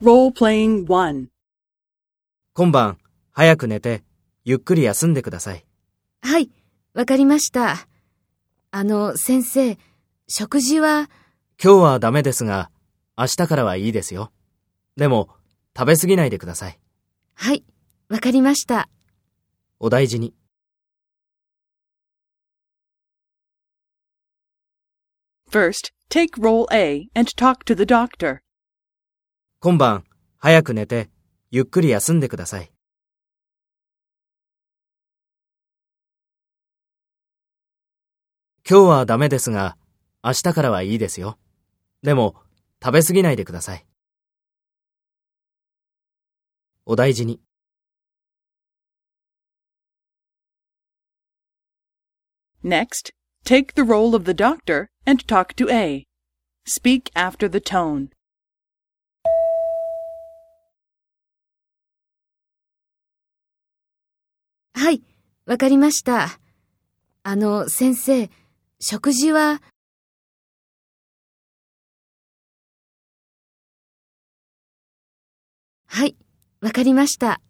Role-playing 1. 今晩、早く寝て、ゆっくり休んでください。はい、わかりました。あの、先生、食事は、今日はダメですが、明日からはいいですよ。でも、食べ過ぎないでください。はい、わかりました。お大事に。First, take role A and talk to the doctor. 今晩、早く寝て、ゆっくり休んでください。今日はダメですが、明日からはいいですよ。でも、食べ過ぎないでください。お大事に。Next, take the role of the doctor and talk to A. Speak after the tone. はい、わかりました。あの、先生、食事は、はい、わかりました。